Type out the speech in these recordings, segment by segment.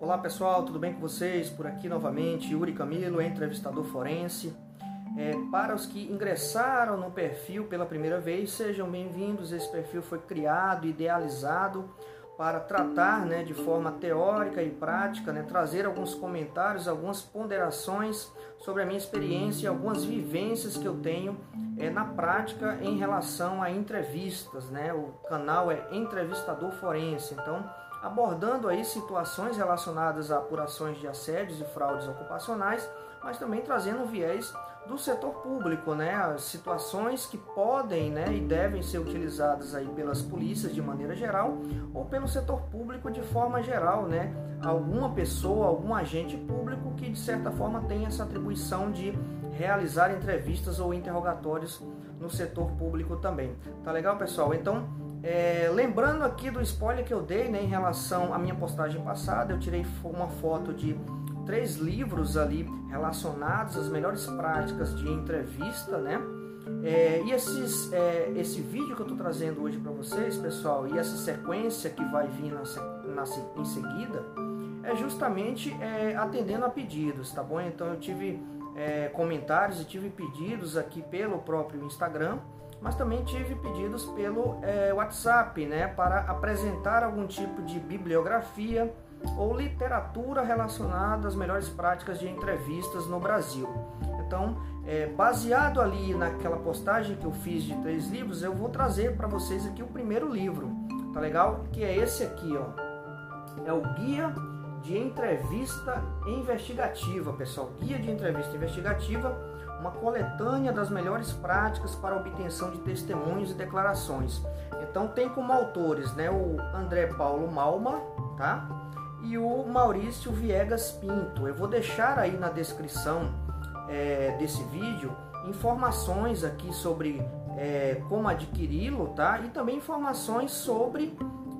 Olá pessoal, tudo bem com vocês? Por aqui novamente, Yuri Camilo, entrevistador forense. É, para os que ingressaram no perfil pela primeira vez, sejam bem-vindos. Esse perfil foi criado, idealizado para tratar né, de forma teórica e prática, né, trazer alguns comentários, algumas ponderações sobre a minha experiência e algumas vivências que eu tenho é, na prática em relação a entrevistas. Né? O canal é Entrevistador Forense, então abordando aí situações relacionadas a apurações de assédios e fraudes ocupacionais, mas também trazendo viés do setor público, né, as situações que podem, né, e devem ser utilizadas aí pelas polícias de maneira geral ou pelo setor público de forma geral, né, alguma pessoa, algum agente público que de certa forma tem essa atribuição de realizar entrevistas ou interrogatórios no setor público também. Tá legal, pessoal? Então é, lembrando aqui do spoiler que eu dei né, em relação à minha postagem passada, eu tirei uma foto de três livros ali relacionados às melhores práticas de entrevista, né? É, e esses, é, esse vídeo que eu estou trazendo hoje para vocês, pessoal, e essa sequência que vai vir na, na, em seguida, é justamente é, atendendo a pedidos, tá bom? Então eu tive é, comentários e tive pedidos aqui pelo próprio Instagram mas também tive pedidos pelo é, WhatsApp, né, para apresentar algum tipo de bibliografia ou literatura relacionada às melhores práticas de entrevistas no Brasil. Então, é, baseado ali naquela postagem que eu fiz de três livros, eu vou trazer para vocês aqui o primeiro livro, tá legal? Que é esse aqui, ó. É o Guia de Entrevista Investigativa, pessoal. Guia de Entrevista Investigativa uma coletânea das melhores práticas para obtenção de testemunhos e declarações. Então tem como autores né, o André Paulo Malma tá? e o Maurício Viegas Pinto. Eu vou deixar aí na descrição é, desse vídeo informações aqui sobre é, como adquiri-lo tá? e também informações sobre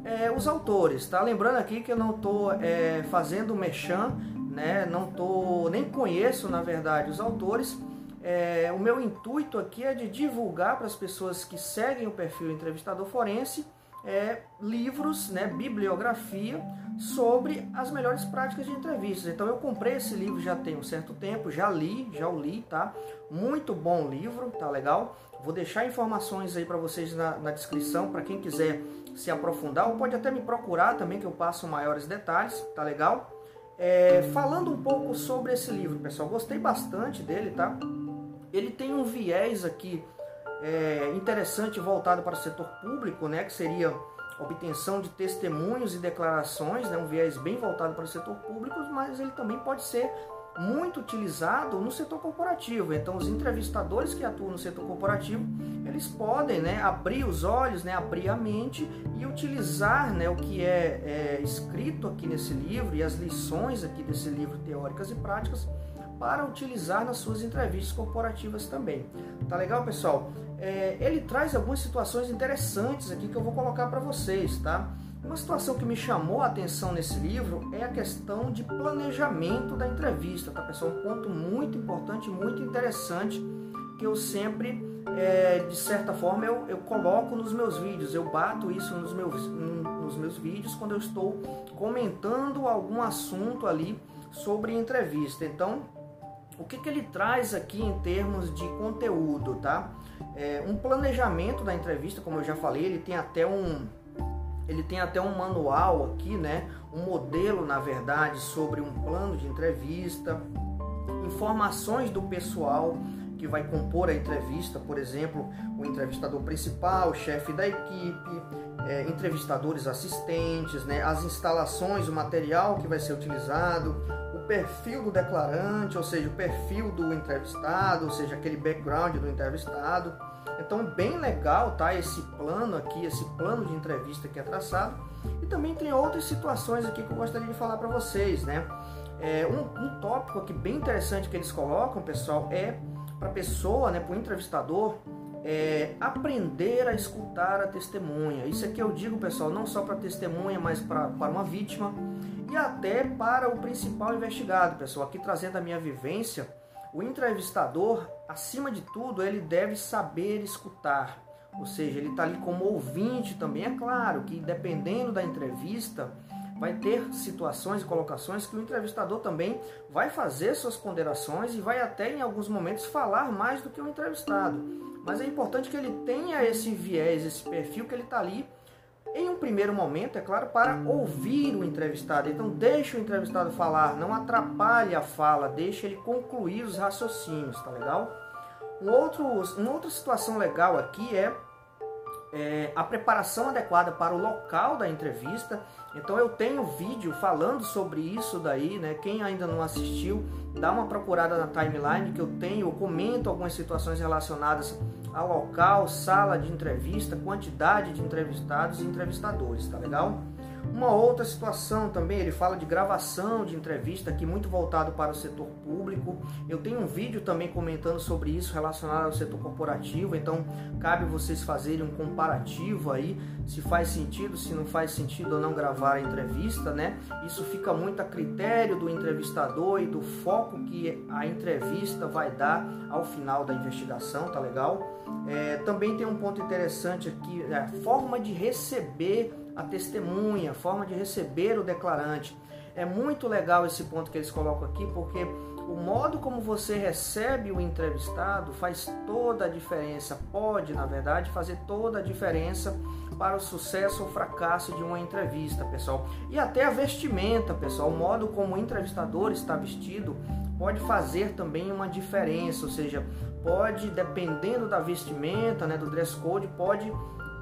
é, os autores. Tá? Lembrando aqui que eu não estou é, fazendo mechan, né? não tô, nem conheço na verdade os autores, é, o meu intuito aqui é de divulgar para as pessoas que seguem o perfil Entrevistador Forense é, livros, né, bibliografia sobre as melhores práticas de entrevistas. Então eu comprei esse livro já tem um certo tempo, já li, já o li, tá? Muito bom livro, tá legal? Vou deixar informações aí para vocês na, na descrição para quem quiser se aprofundar, ou pode até me procurar também que eu passo maiores detalhes, tá legal? É, falando um pouco sobre esse livro, pessoal, gostei bastante dele, tá? ele tem um viés aqui é, interessante voltado para o setor público, né, que seria obtenção de testemunhos e declarações, né, um viés bem voltado para o setor público, mas ele também pode ser muito utilizado no setor corporativo. Então, os entrevistadores que atuam no setor corporativo, eles podem né, abrir os olhos, né, abrir a mente e utilizar né, o que é, é escrito aqui nesse livro e as lições aqui desse livro teóricas e práticas para utilizar nas suas entrevistas corporativas também. Tá legal, pessoal? É, ele traz algumas situações interessantes aqui que eu vou colocar para vocês, tá? Uma situação que me chamou a atenção nesse livro é a questão de planejamento da entrevista, tá pessoal? Um ponto muito importante, muito interessante que eu sempre, é, de certa forma, eu, eu coloco nos meus vídeos, eu bato isso nos meus, nos meus vídeos quando eu estou comentando algum assunto ali sobre entrevista. Então, o que, que ele traz aqui em termos de conteúdo, tá? É, um planejamento da entrevista, como eu já falei, ele tem até um ele tem até um manual aqui, né? Um modelo, na verdade, sobre um plano de entrevista, informações do pessoal que vai compor a entrevista, por exemplo, o entrevistador principal, o chefe da equipe, é, entrevistadores assistentes, né? As instalações, o material que vai ser utilizado, perfil do declarante, ou seja, o perfil do entrevistado, ou seja, aquele background do entrevistado. Então, bem legal, tá? Esse plano aqui, esse plano de entrevista que é traçado. E também tem outras situações aqui que eu gostaria de falar para vocês, né? É, um, um tópico aqui bem interessante que eles colocam, pessoal, é para a pessoa, né, para o entrevistador, é, aprender a escutar a testemunha. Isso aqui eu digo, pessoal, não só para testemunha, mas para uma vítima e até para o principal investigado, pessoal. Aqui trazendo a minha vivência, o entrevistador, acima de tudo, ele deve saber escutar. Ou seja, ele está ali como ouvinte também. É claro que dependendo da entrevista, vai ter situações e colocações que o entrevistador também vai fazer suas ponderações e vai até em alguns momentos falar mais do que o entrevistado. Mas é importante que ele tenha esse viés, esse perfil que ele está ali em um primeiro momento, é claro, para ouvir o entrevistado. Então, deixe o entrevistado falar, não atrapalhe a fala, deixe ele concluir os raciocínios, tá legal? Um outro, uma outra situação legal aqui é, é a preparação adequada para o local da entrevista. Então, eu tenho vídeo falando sobre isso daí, né? Quem ainda não assistiu, dá uma procurada na timeline que eu tenho, eu comento algumas situações relacionadas a local, sala de entrevista, quantidade de entrevistados e entrevistadores, tá legal? Uma outra situação também, ele fala de gravação de entrevista, aqui muito voltado para o setor público. Eu tenho um vídeo também comentando sobre isso relacionado ao setor corporativo, então cabe vocês fazerem um comparativo aí, se faz sentido, se não faz sentido ou não gravar a entrevista, né? Isso fica muito a critério do entrevistador e do foco que a entrevista vai dar ao final da investigação, tá legal? É, também tem um ponto interessante aqui, é a forma de receber a testemunha, a forma de receber o declarante. É muito legal esse ponto que eles colocam aqui, porque o modo como você recebe o entrevistado faz toda a diferença, pode, na verdade, fazer toda a diferença para o sucesso ou fracasso de uma entrevista, pessoal. E até a vestimenta, pessoal, o modo como o entrevistador está vestido pode fazer também uma diferença, ou seja, pode, dependendo da vestimenta, né, do dress code, pode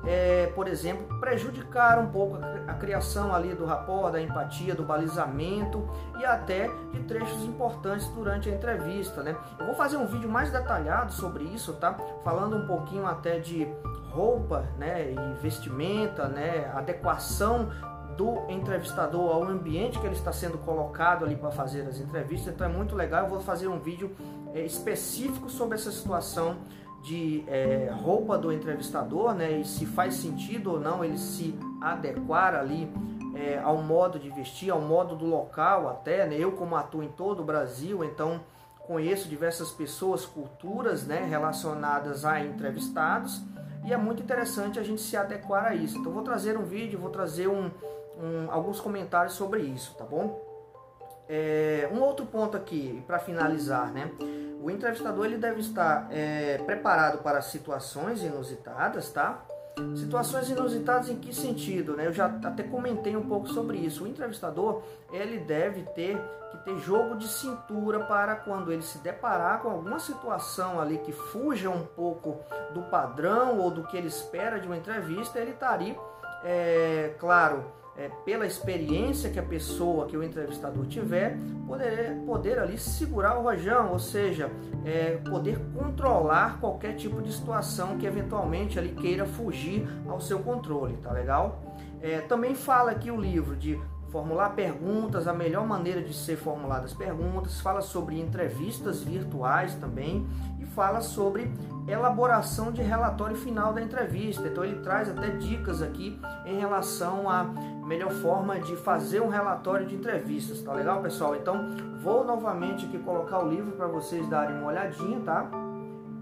é, por exemplo, prejudicar um pouco a, criação ali do rapport, da empatia, do balizamento e até de trechos importantes durante a entrevista, né? Eu vou fazer um vídeo mais detalhado sobre isso, tá? Falando um pouquinho até de roupa, né, e vestimenta, né, adequação do entrevistador ao ambiente que ele está sendo colocado ali para fazer as entrevistas. Então é muito legal. Eu vou fazer um vídeo é, específico sobre essa situação de é, roupa do entrevistador, né, e se faz sentido ou não ele se adequar ali é, ao modo de vestir, ao modo do local até, né, eu como atuo em todo o Brasil, então conheço diversas pessoas, culturas, né, relacionadas a entrevistados, e é muito interessante a gente se adequar a isso. Então vou trazer um vídeo, vou trazer um, um alguns comentários sobre isso, tá bom? É, um outro ponto aqui, para finalizar, né? O entrevistador ele deve estar é, preparado para situações inusitadas, tá? Situações inusitadas em que sentido, né? Eu já até comentei um pouco sobre isso. O entrevistador ele deve ter que ter jogo de cintura para quando ele se deparar com alguma situação ali que fuja um pouco do padrão ou do que ele espera de uma entrevista, ele estaria, tá é, claro, é, pela experiência que a pessoa, que o entrevistador tiver, poder, poder ali segurar o rojão, ou seja, é, poder controlar qualquer tipo de situação que eventualmente ali queira fugir ao seu controle, tá legal? É, também fala aqui o livro de formular perguntas, a melhor maneira de ser formuladas perguntas, fala sobre entrevistas virtuais também e fala sobre elaboração de relatório final da entrevista. Então ele traz até dicas aqui em relação à melhor forma de fazer um relatório de entrevistas, tá legal, pessoal? Então vou novamente aqui colocar o livro para vocês darem uma olhadinha, tá?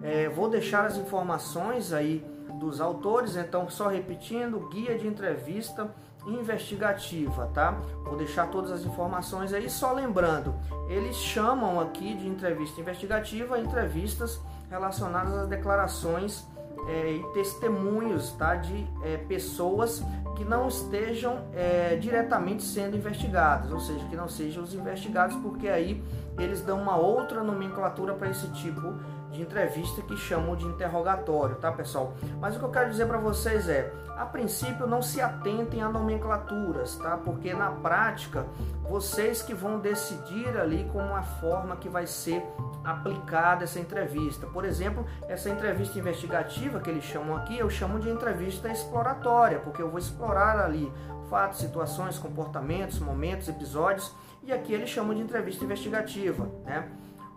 É, vou deixar as informações aí dos autores, então só repetindo, guia de entrevista investigativa, tá? Vou deixar todas as informações aí, só lembrando, eles chamam aqui de entrevista investigativa entrevistas relacionadas às declarações é, e testemunhos, tá? De é, pessoas que não estejam é, diretamente sendo investigadas, ou seja, que não sejam os investigados, porque aí eles dão uma outra nomenclatura para esse tipo de entrevista que chamam de interrogatório, tá pessoal? Mas o que eu quero dizer para vocês é, a princípio não se atentem a nomenclaturas, tá? Porque na prática vocês que vão decidir ali como a forma que vai ser aplicada essa entrevista. Por exemplo, essa entrevista investigativa que eles chamam aqui, eu chamo de entrevista exploratória, porque eu vou explorar ali fatos, situações, comportamentos, momentos, episódios, e aqui eles chamam de entrevista investigativa, né?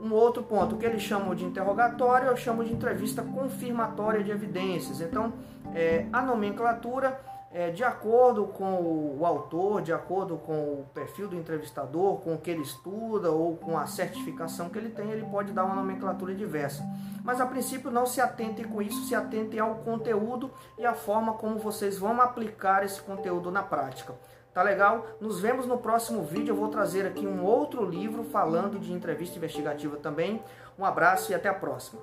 Um outro ponto, o que eles chamam de interrogatório, eu chamo de entrevista confirmatória de evidências. Então, é, a nomenclatura é, de acordo com o, o, autor, de acordo com o perfil do entrevistador, com o que ele estuda ou com a certificação que ele tem, ele pode dar uma nomenclatura diversa. Mas a princípio não se atentem com isso, se atentem ao conteúdo e à forma como vocês vão aplicar esse conteúdo na prática. Tá legal? Nos vemos no próximo vídeo. Eu vou trazer aqui um outro livro falando de entrevista investigativa também. Um abraço e até a próxima.